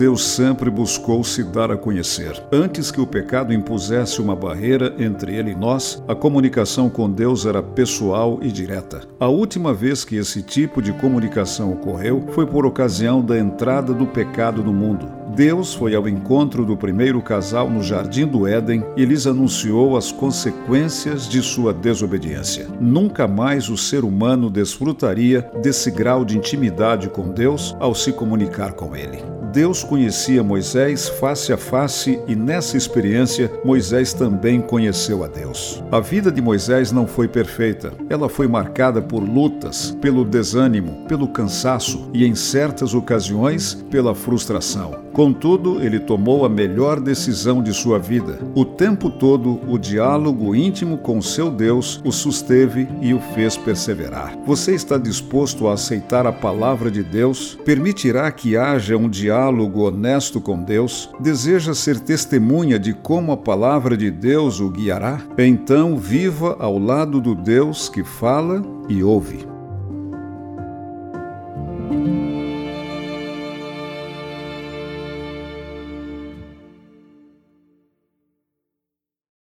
Deus sempre buscou se dar a conhecer. Antes que o pecado impusesse uma barreira entre ele e nós, a comunicação com Deus era pessoal e direta. A última vez que esse tipo de comunicação ocorreu foi por ocasião da entrada do pecado no mundo. Deus foi ao encontro do primeiro casal no jardim do Éden e lhes anunciou as consequências de sua desobediência. Nunca mais o ser humano desfrutaria desse grau de intimidade com Deus ao se comunicar com ele. Deus conhecia Moisés face a face e nessa experiência Moisés também conheceu a Deus. A vida de Moisés não foi perfeita. Ela foi marcada por lutas, pelo desânimo, pelo cansaço e, em certas ocasiões, pela frustração. Contudo, ele tomou a melhor decisão de sua vida. O tempo todo, o diálogo íntimo com seu Deus o susteve e o fez perseverar. Você está disposto a aceitar a palavra de Deus? Permitirá que haja um diálogo honesto com Deus? Deseja ser testemunha de como a palavra de Deus o guiará? Então, viva ao lado do Deus que fala e ouve.